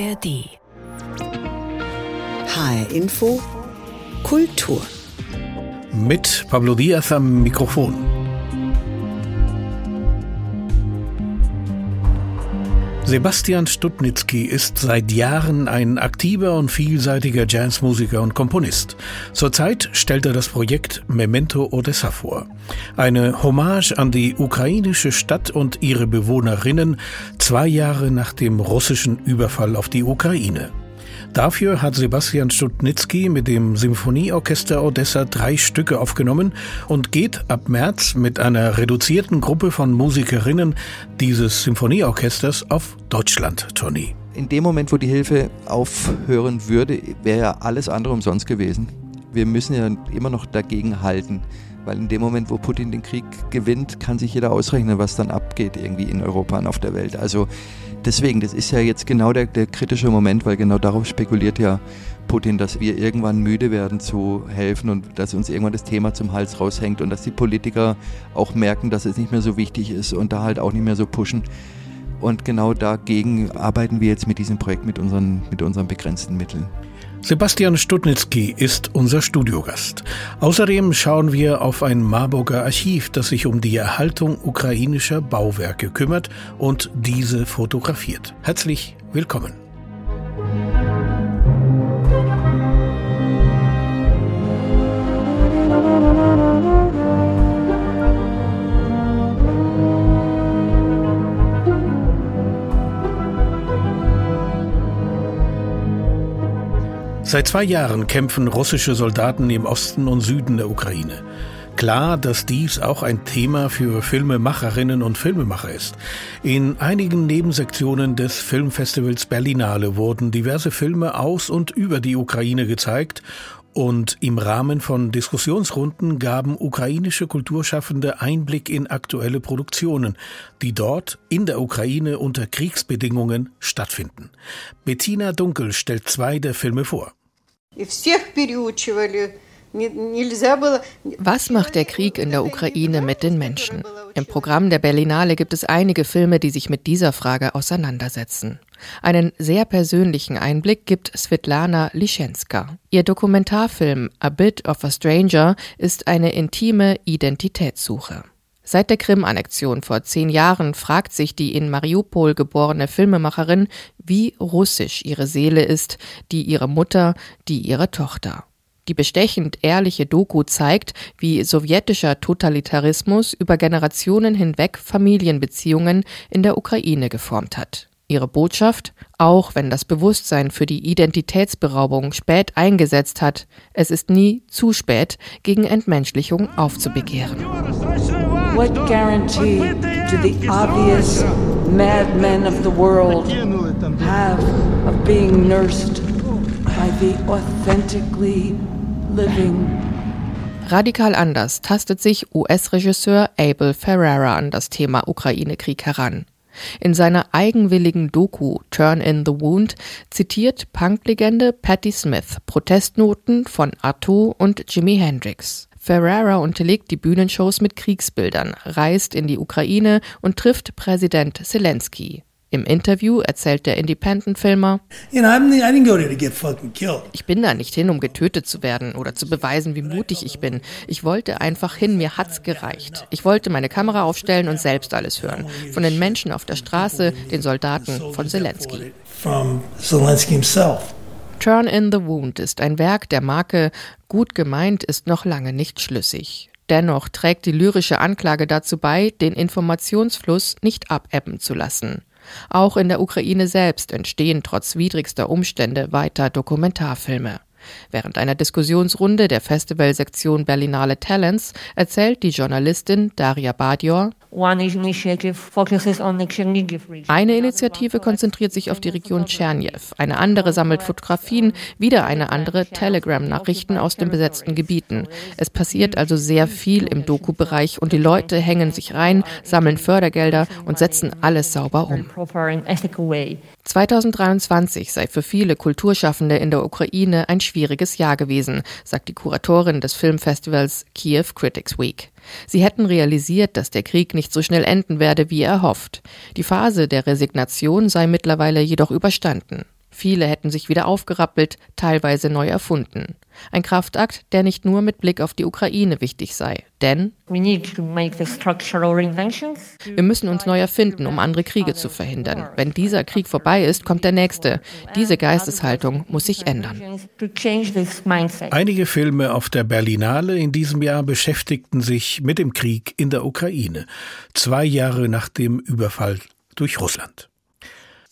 ARD. HR Info Kultur. Mit Pablo Diaz am Mikrofon. Sebastian Stutnitzky ist seit Jahren ein aktiver und vielseitiger Jazzmusiker und Komponist. Zurzeit stellt er das Projekt Memento Odessa vor. Eine Hommage an die ukrainische Stadt und ihre Bewohnerinnen zwei Jahre nach dem russischen Überfall auf die Ukraine. Dafür hat Sebastian Stutnitzky mit dem Symphonieorchester Odessa drei Stücke aufgenommen und geht ab März mit einer reduzierten Gruppe von Musikerinnen dieses Symphonieorchesters auf Deutschland-Tournee. In dem Moment, wo die Hilfe aufhören würde, wäre ja alles andere umsonst gewesen. Wir müssen ja immer noch dagegen halten. Weil in dem Moment, wo Putin den Krieg gewinnt, kann sich jeder ausrechnen, was dann abgeht irgendwie in Europa und auf der Welt. Also deswegen, das ist ja jetzt genau der, der kritische Moment, weil genau darauf spekuliert ja Putin, dass wir irgendwann müde werden zu helfen und dass uns irgendwann das Thema zum Hals raushängt und dass die Politiker auch merken, dass es nicht mehr so wichtig ist und da halt auch nicht mehr so pushen. Und genau dagegen arbeiten wir jetzt mit diesem Projekt mit unseren, mit unseren begrenzten Mitteln. Sebastian Stutnitzky ist unser Studiogast. Außerdem schauen wir auf ein Marburger Archiv, das sich um die Erhaltung ukrainischer Bauwerke kümmert und diese fotografiert. Herzlich willkommen. Seit zwei Jahren kämpfen russische Soldaten im Osten und Süden der Ukraine. Klar, dass dies auch ein Thema für Filmemacherinnen und Filmemacher ist. In einigen Nebensektionen des Filmfestivals Berlinale wurden diverse Filme aus und über die Ukraine gezeigt und im Rahmen von Diskussionsrunden gaben ukrainische Kulturschaffende Einblick in aktuelle Produktionen, die dort in der Ukraine unter Kriegsbedingungen stattfinden. Bettina Dunkel stellt zwei der Filme vor. Was macht der Krieg in der Ukraine mit den Menschen? Im Programm der Berlinale gibt es einige Filme, die sich mit dieser Frage auseinandersetzen. Einen sehr persönlichen Einblick gibt Svetlana Lischenska. Ihr Dokumentarfilm A Bit of a Stranger ist eine intime Identitätssuche. Seit der Krim-Annexion vor zehn Jahren fragt sich die in Mariupol geborene Filmemacherin, wie russisch ihre Seele ist, die ihrer Mutter, die ihrer Tochter. Die bestechend ehrliche Doku zeigt, wie sowjetischer Totalitarismus über Generationen hinweg Familienbeziehungen in der Ukraine geformt hat. Ihre Botschaft, auch wenn das Bewusstsein für die Identitätsberaubung spät eingesetzt hat, es ist nie zu spät, gegen Entmenschlichung aufzubegehren. What guarantee do the obvious madmen of the world have of being nursed by the authentically living? Radikal anders tastet sich US-Regisseur Abel Ferrara an das Thema Ukraine-Krieg heran. In seiner eigenwilligen Doku Turn in the Wound zitiert Punklegende Patti Smith Protestnoten von Arto und Jimi Hendrix. Ferrara unterlegt die Bühnenshows mit Kriegsbildern, reist in die Ukraine und trifft Präsident Zelensky. Im Interview erzählt der Independent-Filmer, ich bin da nicht hin, um getötet zu werden oder zu beweisen, wie mutig ich bin. Ich wollte einfach hin, mir hat's gereicht. Ich wollte meine Kamera aufstellen und selbst alles hören. Von den Menschen auf der Straße, den Soldaten, von Zelensky. Turn in the Wound ist ein Werk der Marke Gut gemeint ist noch lange nicht schlüssig. Dennoch trägt die lyrische Anklage dazu bei, den Informationsfluss nicht abebben zu lassen. Auch in der Ukraine selbst entstehen trotz widrigster Umstände weiter Dokumentarfilme. Während einer Diskussionsrunde der Festivalsektion Berlinale Talents erzählt die Journalistin Daria Badior, eine Initiative konzentriert sich auf die Region Tscherniew, eine andere sammelt Fotografien, wieder eine andere Telegram-Nachrichten aus den besetzten Gebieten. Es passiert also sehr viel im Doku-Bereich und die Leute hängen sich rein, sammeln Fördergelder und setzen alles sauber um. 2023 sei für viele Kulturschaffende in der Ukraine ein schwieriges Jahr gewesen, sagt die Kuratorin des Filmfestivals Kiew Critics Week. Sie hätten realisiert, dass der Krieg nicht so schnell enden werde, wie erhofft. Die Phase der Resignation sei mittlerweile jedoch überstanden. Viele hätten sich wieder aufgerappelt, teilweise neu erfunden. Ein Kraftakt, der nicht nur mit Blick auf die Ukraine wichtig sei. Denn wir müssen uns neu erfinden, um andere Kriege zu verhindern. Wenn dieser Krieg vorbei ist, kommt der nächste. Diese Geisteshaltung muss sich ändern. Einige Filme auf der Berlinale in diesem Jahr beschäftigten sich mit dem Krieg in der Ukraine, zwei Jahre nach dem Überfall durch Russland.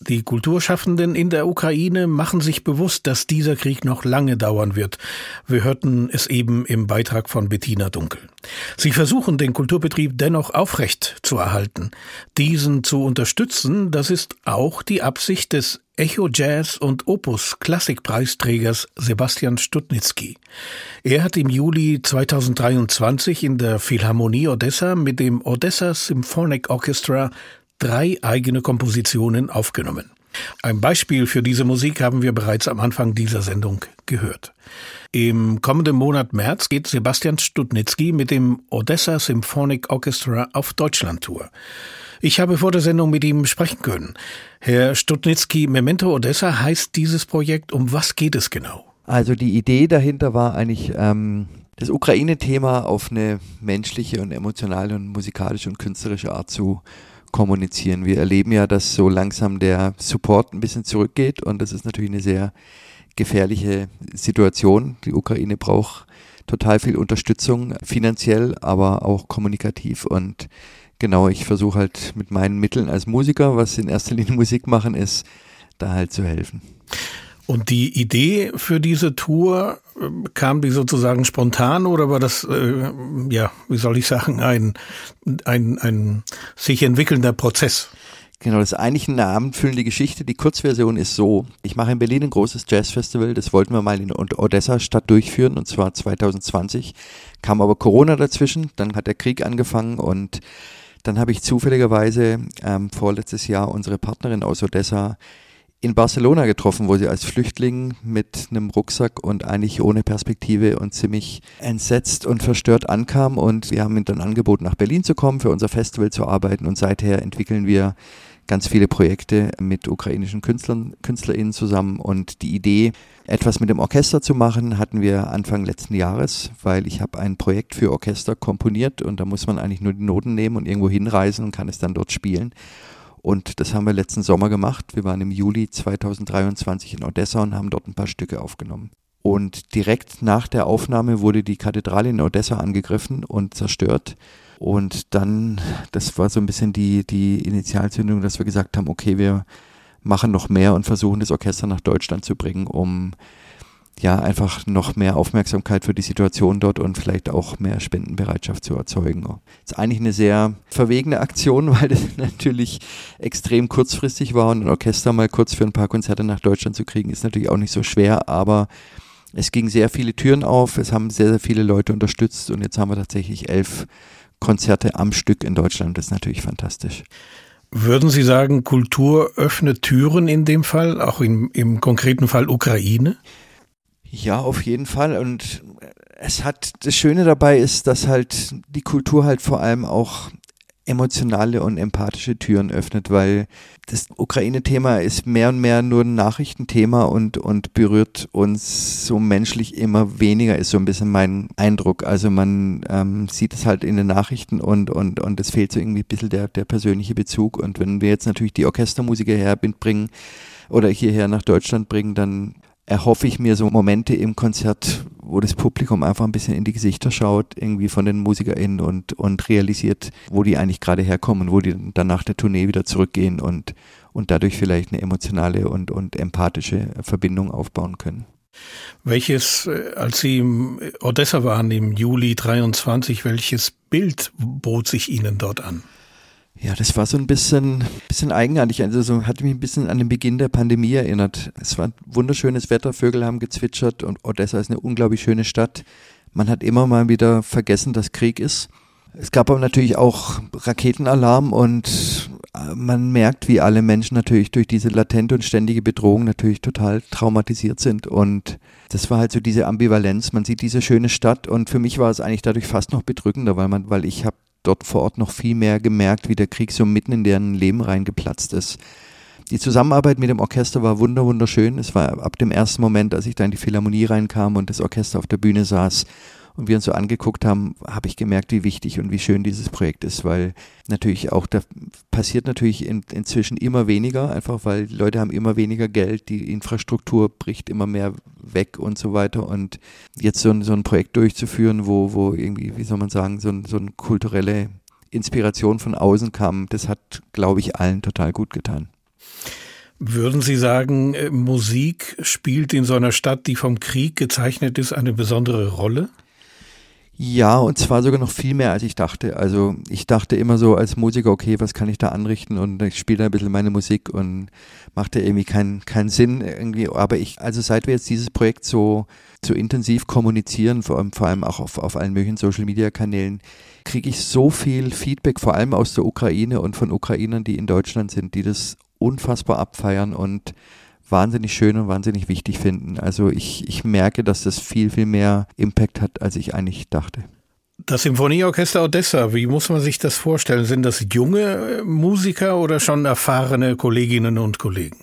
Die Kulturschaffenden in der Ukraine machen sich bewusst, dass dieser Krieg noch lange dauern wird. Wir hörten es eben im Beitrag von Bettina Dunkel. Sie versuchen, den Kulturbetrieb dennoch aufrecht zu erhalten. Diesen zu unterstützen, das ist auch die Absicht des Echo Jazz und Opus Klassikpreisträgers Sebastian Stutnitzky. Er hat im Juli 2023 in der Philharmonie Odessa mit dem Odessa Symphonic Orchestra drei eigene Kompositionen aufgenommen. Ein Beispiel für diese Musik haben wir bereits am Anfang dieser Sendung gehört. Im kommenden Monat März geht Sebastian Stutnitzky mit dem Odessa Symphonic Orchestra auf Deutschlandtour. Ich habe vor der Sendung mit ihm sprechen können. Herr Stutnitzky, Memento Odessa heißt dieses Projekt. Um was geht es genau? Also die Idee dahinter war eigentlich ähm, das Ukraine-Thema auf eine menschliche und emotionale und musikalische und künstlerische Art zu kommunizieren. Wir erleben ja, dass so langsam der Support ein bisschen zurückgeht und das ist natürlich eine sehr gefährliche Situation. Die Ukraine braucht total viel Unterstützung, finanziell, aber auch kommunikativ und genau, ich versuche halt mit meinen Mitteln als Musiker, was in erster Linie Musik machen ist, da halt zu helfen. Und die Idee für diese Tour ähm, kam die sozusagen spontan oder war das, äh, ja, wie soll ich sagen, ein, ein, ein sich entwickelnder Prozess? Genau, das ist eigentlich eine abendfüllende Geschichte. Die Kurzversion ist so. Ich mache in Berlin ein großes Jazzfestival. Das wollten wir mal in Odessa Stadt durchführen und zwar 2020. Kam aber Corona dazwischen. Dann hat der Krieg angefangen und dann habe ich zufälligerweise ähm, vorletztes Jahr unsere Partnerin aus Odessa in Barcelona getroffen, wo sie als Flüchtling mit einem Rucksack und eigentlich ohne Perspektive und ziemlich entsetzt und verstört ankam. Und wir haben ihm dann angeboten, nach Berlin zu kommen, für unser Festival zu arbeiten. Und seither entwickeln wir ganz viele Projekte mit ukrainischen Künstlern, KünstlerInnen zusammen. Und die Idee, etwas mit dem Orchester zu machen, hatten wir Anfang letzten Jahres, weil ich habe ein Projekt für Orchester komponiert und da muss man eigentlich nur die Noten nehmen und irgendwo hinreisen und kann es dann dort spielen. Und das haben wir letzten Sommer gemacht. Wir waren im Juli 2023 in Odessa und haben dort ein paar Stücke aufgenommen. Und direkt nach der Aufnahme wurde die Kathedrale in Odessa angegriffen und zerstört. Und dann, das war so ein bisschen die, die Initialzündung, dass wir gesagt haben, okay, wir machen noch mehr und versuchen das Orchester nach Deutschland zu bringen, um ja, einfach noch mehr Aufmerksamkeit für die Situation dort und vielleicht auch mehr Spendenbereitschaft zu erzeugen. Das ist eigentlich eine sehr verwegene Aktion, weil das natürlich extrem kurzfristig war und ein Orchester mal kurz für ein paar Konzerte nach Deutschland zu kriegen, ist natürlich auch nicht so schwer, aber es ging sehr viele Türen auf, es haben sehr, sehr viele Leute unterstützt und jetzt haben wir tatsächlich elf Konzerte am Stück in Deutschland. Das ist natürlich fantastisch. Würden Sie sagen, Kultur öffnet Türen in dem Fall, auch im, im konkreten Fall Ukraine? Ja, auf jeden Fall. Und es hat, das Schöne dabei ist, dass halt die Kultur halt vor allem auch emotionale und empathische Türen öffnet, weil das Ukraine-Thema ist mehr und mehr nur ein Nachrichtenthema und, und berührt uns so menschlich immer weniger, ist so ein bisschen mein Eindruck. Also man ähm, sieht es halt in den Nachrichten und, und, und es fehlt so irgendwie ein bisschen der, der persönliche Bezug. Und wenn wir jetzt natürlich die Orchestermusiker herbringen oder hierher nach Deutschland bringen, dann erhoffe ich mir so Momente im Konzert, wo das Publikum einfach ein bisschen in die Gesichter schaut, irgendwie von den MusikerInnen und, und realisiert, wo die eigentlich gerade herkommen, wo die dann nach der Tournee wieder zurückgehen und, und dadurch vielleicht eine emotionale und, und empathische Verbindung aufbauen können. Welches, äh, als Sie im Odessa waren im Juli 23, welches Bild bot sich Ihnen dort an? Ja, das war so ein bisschen, bisschen eigenartig. Also so hat mich ein bisschen an den Beginn der Pandemie erinnert. Es war wunderschönes Wetter, Vögel haben gezwitschert und Odessa ist eine unglaublich schöne Stadt. Man hat immer mal wieder vergessen, dass Krieg ist. Es gab aber natürlich auch Raketenalarm und äh, man merkt, wie alle Menschen natürlich durch diese latente und ständige Bedrohung natürlich total traumatisiert sind. Und das war halt so diese Ambivalenz. Man sieht diese schöne Stadt und für mich war es eigentlich dadurch fast noch bedrückender, weil man, weil ich habe dort vor Ort noch viel mehr gemerkt, wie der Krieg so mitten in deren Leben reingeplatzt ist. die Zusammenarbeit mit dem Orchester war wunder wunderschön. Es war ab dem ersten Moment, als ich da in die Philharmonie reinkam und das Orchester auf der Bühne saß und wir uns so angeguckt haben, habe ich gemerkt, wie wichtig und wie schön dieses Projekt ist, weil natürlich auch, da passiert natürlich in, inzwischen immer weniger, einfach weil Leute haben immer weniger Geld, die Infrastruktur bricht immer mehr weg und so weiter und jetzt so ein, so ein Projekt durchzuführen, wo, wo irgendwie, wie soll man sagen, so, so eine kulturelle Inspiration von außen kam, das hat, glaube ich, allen total gut getan. Würden Sie sagen, äh, Musik spielt in so einer Stadt, die vom Krieg gezeichnet ist, eine besondere Rolle? Ja, und zwar sogar noch viel mehr, als ich dachte. Also ich dachte immer so als Musiker, okay, was kann ich da anrichten? Und ich spiele ein bisschen meine Musik und machte irgendwie keinen keinen Sinn irgendwie. Aber ich, also seit wir jetzt dieses Projekt so, so intensiv kommunizieren, vor allem, vor allem auch auf, auf allen möglichen Social-Media-Kanälen, kriege ich so viel Feedback, vor allem aus der Ukraine und von Ukrainern, die in Deutschland sind, die das unfassbar abfeiern und wahnsinnig schön und wahnsinnig wichtig finden. Also ich, ich merke, dass das viel, viel mehr Impact hat, als ich eigentlich dachte. Das Symphonieorchester Odessa, wie muss man sich das vorstellen? Sind das junge äh, Musiker oder schon erfahrene Kolleginnen und Kollegen?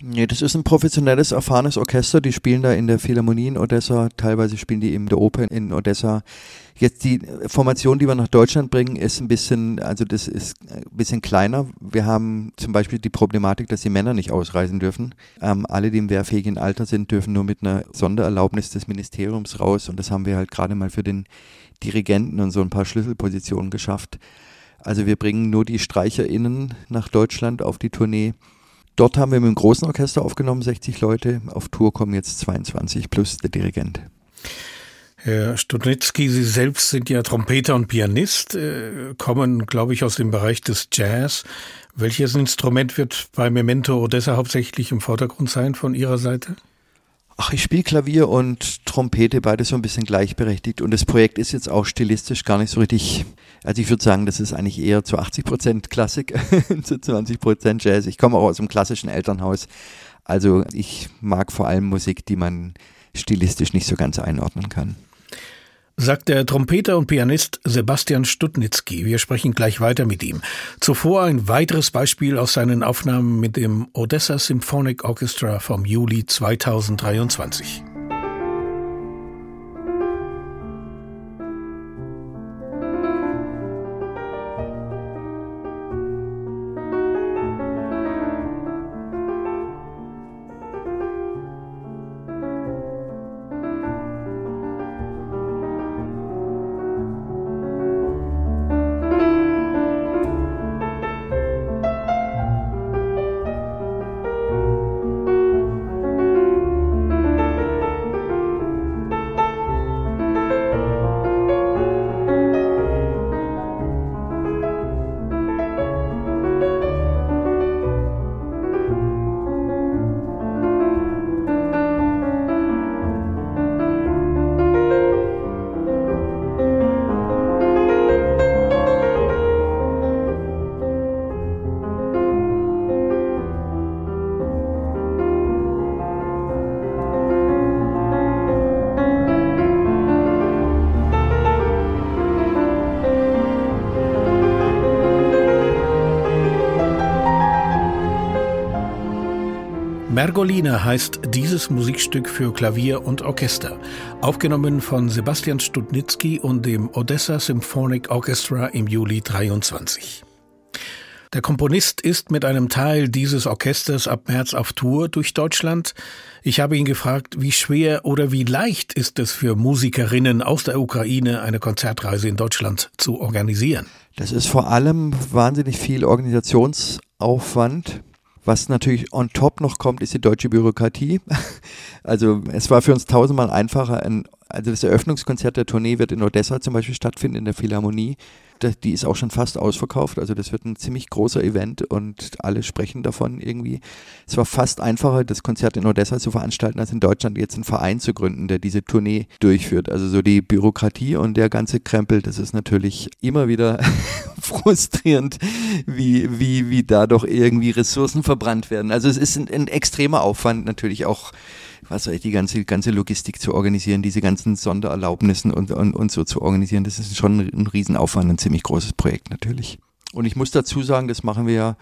Nee, das ist ein professionelles, erfahrenes Orchester. Die spielen da in der Philharmonie in Odessa. Teilweise spielen die in der Oper in Odessa. Jetzt die Formation, die wir nach Deutschland bringen, ist ein bisschen, also das ist ein bisschen kleiner. Wir haben zum Beispiel die Problematik, dass die Männer nicht ausreisen dürfen. Ähm, alle, die im wehrfähigen Alter sind, dürfen nur mit einer Sondererlaubnis des Ministeriums raus. Und das haben wir halt gerade mal für den Dirigenten und so ein paar Schlüsselpositionen geschafft. Also wir bringen nur die StreicherInnen nach Deutschland auf die Tournee. Dort haben wir mit einem großen Orchester aufgenommen, 60 Leute. Auf Tour kommen jetzt 22 plus der Dirigent. Herr Studnitzki, Sie selbst sind ja Trompeter und Pianist, äh, kommen, glaube ich, aus dem Bereich des Jazz. Welches Instrument wird bei Memento Odessa hauptsächlich im Vordergrund sein von Ihrer Seite? Ach, ich spiele Klavier und Trompete, beide so ein bisschen gleichberechtigt. Und das Projekt ist jetzt auch stilistisch gar nicht so richtig. Also ich würde sagen, das ist eigentlich eher zu 80 Prozent Klassik, zu 20 Prozent Jazz. Ich komme auch aus einem klassischen Elternhaus. Also ich mag vor allem Musik, die man stilistisch nicht so ganz einordnen kann sagt der Trompeter und Pianist Sebastian Stutnitzki. Wir sprechen gleich weiter mit ihm. Zuvor ein weiteres Beispiel aus seinen Aufnahmen mit dem Odessa Symphonic Orchestra vom Juli 2023. Mergolina heißt dieses Musikstück für Klavier und Orchester, aufgenommen von Sebastian Studnitzky und dem Odessa Symphonic Orchestra im Juli 23. Der Komponist ist mit einem Teil dieses Orchesters ab März auf Tour durch Deutschland. Ich habe ihn gefragt, wie schwer oder wie leicht ist es für Musikerinnen aus der Ukraine, eine Konzertreise in Deutschland zu organisieren? Das ist vor allem wahnsinnig viel Organisationsaufwand. Was natürlich on top noch kommt, ist die deutsche Bürokratie. Also es war für uns tausendmal einfacher. Ein, also das Eröffnungskonzert der Tournee wird in Odessa zum Beispiel stattfinden, in der Philharmonie die ist auch schon fast ausverkauft. Also das wird ein ziemlich großer Event und alle sprechen davon irgendwie. Es war fast einfacher, das Konzert in Odessa zu veranstalten, als in Deutschland jetzt einen Verein zu gründen, der diese Tournee durchführt. Also so die Bürokratie und der ganze Krempel, das ist natürlich immer wieder frustrierend, wie, wie, wie da doch irgendwie Ressourcen verbrannt werden. Also es ist ein, ein extremer Aufwand natürlich auch was weiß ich, die ganze, ganze Logistik zu organisieren, diese ganzen Sondererlaubnissen und, und, und so zu organisieren, das ist schon ein Riesenaufwand, ein ziemlich großes Projekt natürlich. Und ich muss dazu sagen, das machen wir ja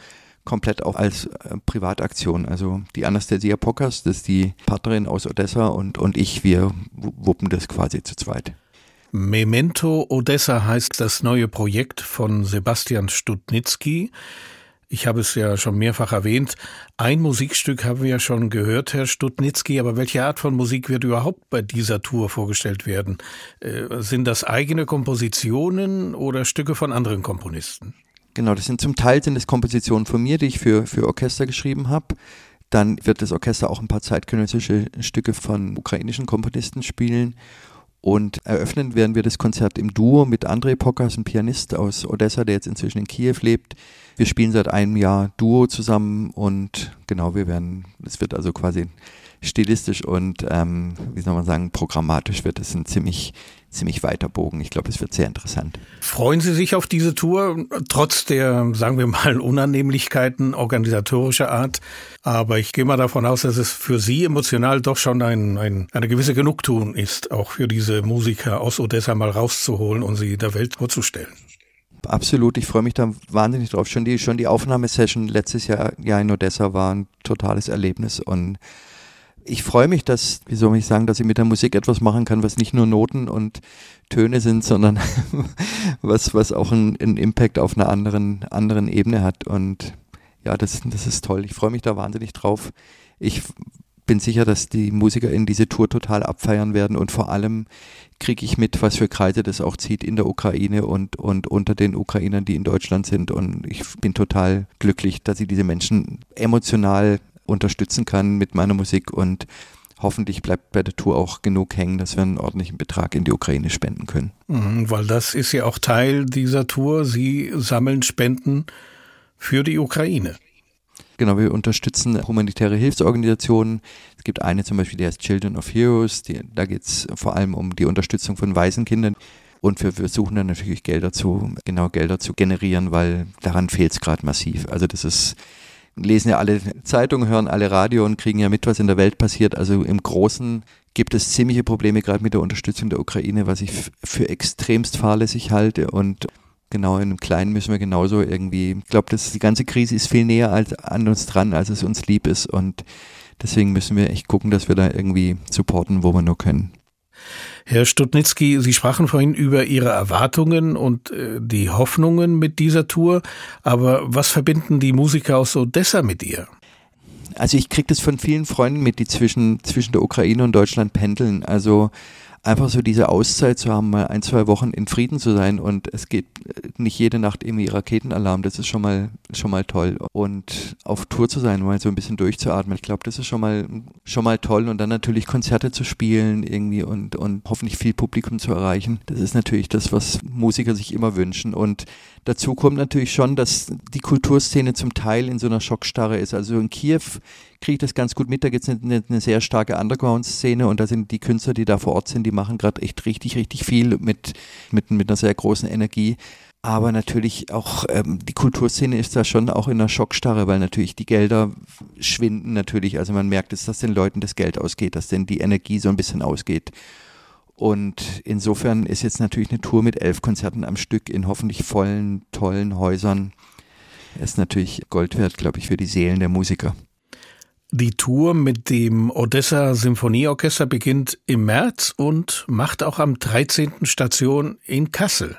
komplett auch als äh, Privataktion. Also die Anastasia Pockers, das ist die Partnerin aus Odessa und, und ich, wir wuppen das quasi zu zweit. Memento Odessa heißt das neue Projekt von Sebastian Studnitzky. Ich habe es ja schon mehrfach erwähnt. Ein Musikstück haben wir ja schon gehört, Herr Studnitzky, aber welche Art von Musik wird überhaupt bei dieser Tour vorgestellt werden? Äh, sind das eigene Kompositionen oder Stücke von anderen Komponisten? Genau, das sind zum Teil sind es Kompositionen von mir, die ich für, für Orchester geschrieben habe. Dann wird das Orchester auch ein paar zeitgenössische Stücke von ukrainischen Komponisten spielen. Und eröffnen werden wir das Konzert im Duo mit Andrei Pokas, ein Pianist aus Odessa, der jetzt inzwischen in Kiew lebt. Wir spielen seit einem Jahr Duo zusammen und genau, wir werden, es wird also quasi stilistisch und, ähm, wie soll man sagen, programmatisch wird es ein ziemlich, ziemlich weiter Bogen. Ich glaube, es wird sehr interessant. Freuen Sie sich auf diese Tour, trotz der, sagen wir mal, Unannehmlichkeiten organisatorischer Art? Aber ich gehe mal davon aus, dass es für Sie emotional doch schon ein, ein, eine gewisse Genugtuung ist, auch für diese Musiker aus Odessa mal rauszuholen und sie der Welt vorzustellen. Absolut, ich freue mich da wahnsinnig drauf. Schon die, schon die Aufnahmesession letztes Jahr, Jahr in Odessa war ein totales Erlebnis und ich freue mich, dass, wie soll ich sagen, dass ich mit der Musik etwas machen kann, was nicht nur Noten und Töne sind, sondern was, was auch einen, einen Impact auf einer anderen, anderen Ebene hat. Und ja, das, das ist toll. Ich freue mich da wahnsinnig drauf. Ich bin sicher, dass die Musiker in diese Tour total abfeiern werden und vor allem kriege ich mit, was für Kreise das auch zieht in der Ukraine und, und unter den Ukrainern, die in Deutschland sind. Und ich bin total glücklich, dass ich diese Menschen emotional unterstützen kann mit meiner Musik und hoffentlich bleibt bei der Tour auch genug hängen, dass wir einen ordentlichen Betrag in die Ukraine spenden können. Mhm, weil das ist ja auch Teil dieser Tour. Sie sammeln Spenden für die Ukraine. Genau, wir unterstützen humanitäre Hilfsorganisationen. Es gibt eine zum Beispiel, die heißt Children of Heroes. Die, da geht es vor allem um die Unterstützung von Waisenkindern. Und wir versuchen dann natürlich Gelder zu, genau Gelder zu generieren, weil daran fehlt es gerade massiv. Also das ist lesen ja alle Zeitungen, hören alle Radio und kriegen ja mit, was in der Welt passiert. Also im Großen gibt es ziemliche Probleme gerade mit der Unterstützung der Ukraine, was ich für extremst fahrlässig halte und genau in einem Kleinen müssen wir genauso irgendwie, ich glaube, die ganze Krise ist viel näher als, an uns dran, als es uns lieb ist und deswegen müssen wir echt gucken, dass wir da irgendwie supporten, wo wir nur können. Herr Stutnitzki, Sie sprachen vorhin über Ihre Erwartungen und äh, die Hoffnungen mit dieser Tour, aber was verbinden die Musiker aus Odessa mit ihr? Also ich kriege das von vielen Freunden mit, die zwischen, zwischen der Ukraine und Deutschland pendeln. Also einfach so diese Auszeit zu haben, mal ein, zwei Wochen in Frieden zu sein und es geht äh, nicht jede Nacht irgendwie Raketenalarm, das ist schon mal, schon mal toll. Und auf Tour zu sein, mal so ein bisschen durchzuatmen, ich glaube, das ist schon mal, schon mal toll und dann natürlich Konzerte zu spielen irgendwie und, und hoffentlich viel Publikum zu erreichen. Das ist natürlich das, was Musiker sich immer wünschen und dazu kommt natürlich schon, dass die Kulturszene zum Teil in so einer Schockstarre ist. Also in Kiew kriege ich das ganz gut mit. Da gibt es eine, eine, sehr starke Underground-Szene und da sind die Künstler, die da vor Ort sind, die machen gerade echt richtig, richtig viel mit, mit, mit einer sehr großen Energie. Aber natürlich auch ähm, die Kulturszene ist da schon auch in einer Schockstarre, weil natürlich die Gelder schwinden natürlich. Also man merkt es, dass den Leuten das Geld ausgeht, dass denn die Energie so ein bisschen ausgeht. Und insofern ist jetzt natürlich eine Tour mit elf Konzerten am Stück in hoffentlich vollen, tollen Häusern. Ist natürlich Gold wert, glaube ich, für die Seelen der Musiker. Die Tour mit dem Odessa Symphonieorchester beginnt im März und macht auch am 13. Station in Kassel.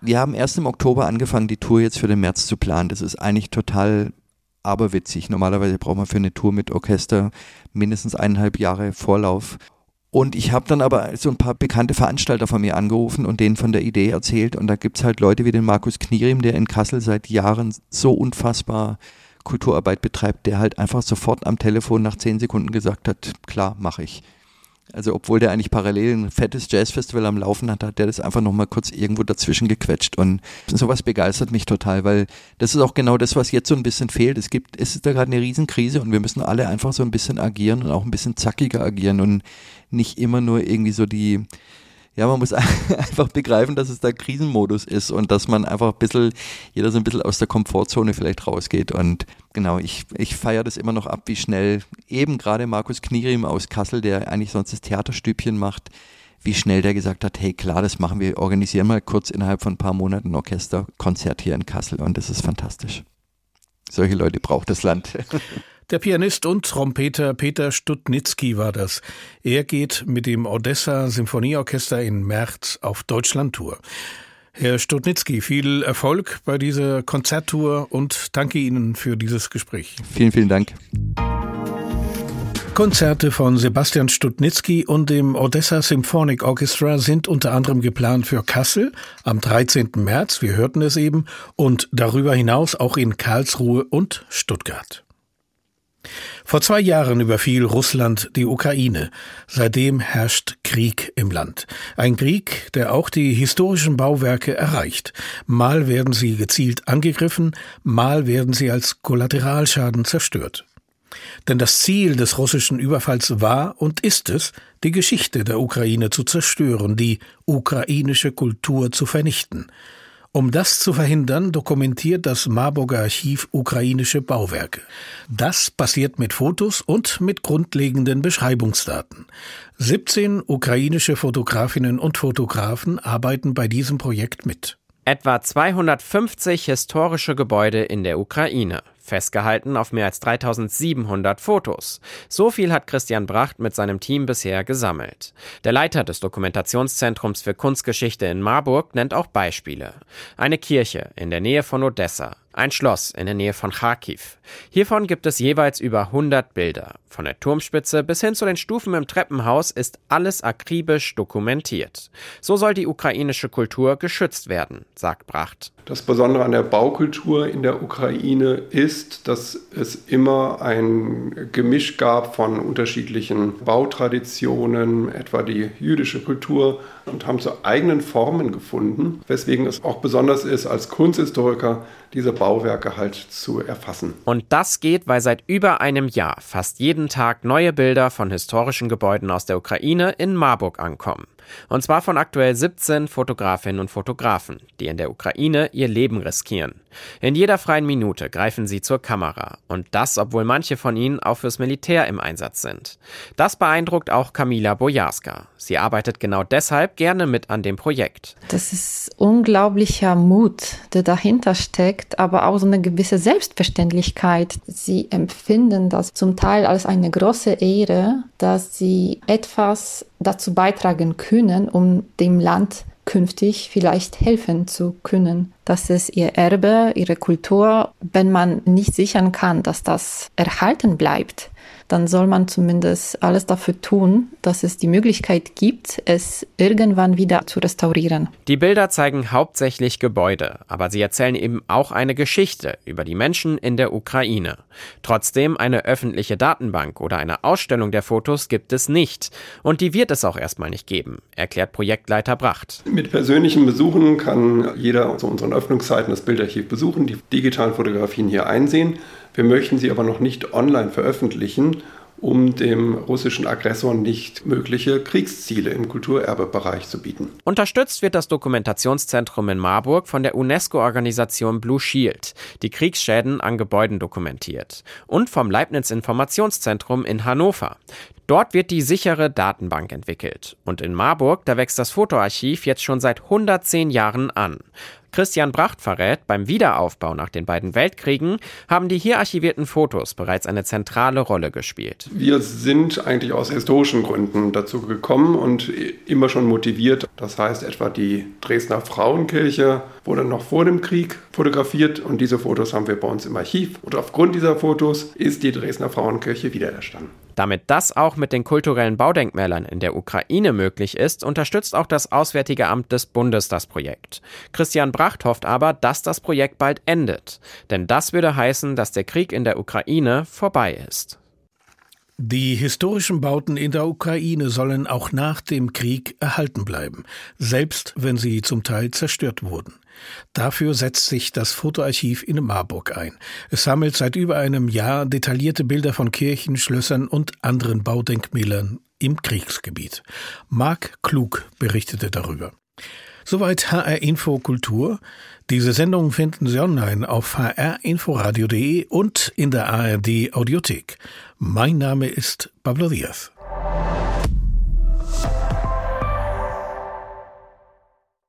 Wir haben erst im Oktober angefangen, die Tour jetzt für den März zu planen. Das ist eigentlich total aberwitzig. Normalerweise braucht man für eine Tour mit Orchester mindestens eineinhalb Jahre Vorlauf. Und ich habe dann aber so ein paar bekannte Veranstalter von mir angerufen und denen von der Idee erzählt. Und da gibt es halt Leute wie den Markus Knierim, der in Kassel seit Jahren so unfassbar Kulturarbeit betreibt, der halt einfach sofort am Telefon nach zehn Sekunden gesagt hat, klar, mache ich. Also obwohl der eigentlich parallel ein fettes Jazzfestival am Laufen hat, hat der das einfach nochmal kurz irgendwo dazwischen gequetscht. Und sowas begeistert mich total, weil das ist auch genau das, was jetzt so ein bisschen fehlt. Es gibt, es ist da gerade eine Riesenkrise und wir müssen alle einfach so ein bisschen agieren und auch ein bisschen zackiger agieren und nicht immer nur irgendwie so die, ja, man muss einfach begreifen, dass es da Krisenmodus ist und dass man einfach ein bisschen, jeder so ein bisschen aus der Komfortzone vielleicht rausgeht. Und genau, ich, ich feiere das immer noch ab, wie schnell eben gerade Markus Knierim aus Kassel, der eigentlich sonst das Theaterstübchen macht, wie schnell der gesagt hat, hey klar, das machen wir, organisieren mal kurz innerhalb von ein paar Monaten ein Orchesterkonzert hier in Kassel und das ist fantastisch. Solche Leute braucht das Land. Der Pianist und Trompeter Peter Stutnitzky war das. Er geht mit dem Odessa Symphonieorchester in März auf Deutschlandtour. Herr Stutnitzky, viel Erfolg bei dieser Konzerttour und danke Ihnen für dieses Gespräch. Vielen, vielen Dank. Konzerte von Sebastian Stutnitzky und dem Odessa Symphonic Orchestra sind unter anderem geplant für Kassel am 13. März, wir hörten es eben, und darüber hinaus auch in Karlsruhe und Stuttgart. Vor zwei Jahren überfiel Russland die Ukraine. Seitdem herrscht Krieg im Land. Ein Krieg, der auch die historischen Bauwerke erreicht. Mal werden sie gezielt angegriffen, mal werden sie als Kollateralschaden zerstört. Denn das Ziel des russischen Überfalls war und ist es, die Geschichte der Ukraine zu zerstören, die ukrainische Kultur zu vernichten. Um das zu verhindern, dokumentiert das Marburger Archiv ukrainische Bauwerke. Das passiert mit Fotos und mit grundlegenden Beschreibungsdaten. 17 ukrainische Fotografinnen und Fotografen arbeiten bei diesem Projekt mit. Etwa 250 historische Gebäude in der Ukraine festgehalten auf mehr als 3700 Fotos. So viel hat Christian Bracht mit seinem Team bisher gesammelt. Der Leiter des Dokumentationszentrums für Kunstgeschichte in Marburg nennt auch Beispiele. Eine Kirche in der Nähe von Odessa, ein Schloss in der Nähe von Kharkiv. Hiervon gibt es jeweils über 100 Bilder. Von der Turmspitze bis hin zu den Stufen im Treppenhaus ist alles akribisch dokumentiert. So soll die ukrainische Kultur geschützt werden, sagt Bracht. Das Besondere an der Baukultur in der Ukraine ist, dass es immer ein Gemisch gab von unterschiedlichen Bautraditionen, etwa die jüdische Kultur, und haben zu eigenen Formen gefunden, weswegen es auch besonders ist, als Kunsthistoriker diese Bauwerke halt zu erfassen. Und das geht, weil seit über einem Jahr fast jeden Tag neue Bilder von historischen Gebäuden aus der Ukraine in Marburg ankommen. Und zwar von aktuell 17 Fotografinnen und Fotografen, die in der Ukraine ihr Leben riskieren. In jeder freien Minute greifen sie zur Kamera. Und das, obwohl manche von ihnen auch fürs Militär im Einsatz sind. Das beeindruckt auch Kamila Bojarska. Sie arbeitet genau deshalb gerne mit an dem Projekt. Das ist unglaublicher Mut, der dahinter steckt, aber auch so eine gewisse Selbstverständlichkeit. Sie empfinden das zum Teil als eine große Ehre, dass sie etwas dazu beitragen können, um dem Land künftig vielleicht helfen zu können. Das ist ihr Erbe, ihre Kultur. Wenn man nicht sichern kann, dass das erhalten bleibt, dann soll man zumindest alles dafür tun, dass es die Möglichkeit gibt, es irgendwann wieder zu restaurieren. Die Bilder zeigen hauptsächlich Gebäude, aber sie erzählen eben auch eine Geschichte über die Menschen in der Ukraine. Trotzdem eine öffentliche Datenbank oder eine Ausstellung der Fotos gibt es nicht. Und die wird es auch erstmal nicht geben, erklärt Projektleiter Bracht. Mit persönlichen Besuchen kann jeder zu unseren Öffnungszeiten das Bildarchiv besuchen, die digitalen Fotografien hier einsehen. Wir möchten sie aber noch nicht online veröffentlichen, um dem russischen Aggressor nicht mögliche Kriegsziele im Kulturerbebereich zu bieten. Unterstützt wird das Dokumentationszentrum in Marburg von der UNESCO-Organisation Blue Shield, die Kriegsschäden an Gebäuden dokumentiert, und vom Leibniz Informationszentrum in Hannover. Dort wird die sichere Datenbank entwickelt. Und in Marburg, da wächst das Fotoarchiv jetzt schon seit 110 Jahren an. Christian Bracht verrät, beim Wiederaufbau nach den beiden Weltkriegen haben die hier archivierten Fotos bereits eine zentrale Rolle gespielt. Wir sind eigentlich aus historischen Gründen dazu gekommen und immer schon motiviert. Das heißt etwa die Dresdner Frauenkirche wurde noch vor dem Krieg fotografiert und diese Fotos haben wir bei uns im Archiv. Und aufgrund dieser Fotos ist die Dresdner Frauenkirche wiedererstanden. Damit das auch mit den kulturellen Baudenkmälern in der Ukraine möglich ist, unterstützt auch das Auswärtige Amt des Bundes das Projekt. Christian Bracht hofft aber, dass das Projekt bald endet. Denn das würde heißen, dass der Krieg in der Ukraine vorbei ist. Die historischen Bauten in der Ukraine sollen auch nach dem Krieg erhalten bleiben, selbst wenn sie zum Teil zerstört wurden. Dafür setzt sich das Fotoarchiv in Marburg ein. Es sammelt seit über einem Jahr detaillierte Bilder von Kirchen, Schlössern und anderen Baudenkmälern im Kriegsgebiet. Marc Klug berichtete darüber. Soweit HR Info Kultur. Diese Sendung finden Sie online auf hrinforadio.de und in der ARD Audiothek. Mein Name ist Pablo Diaz.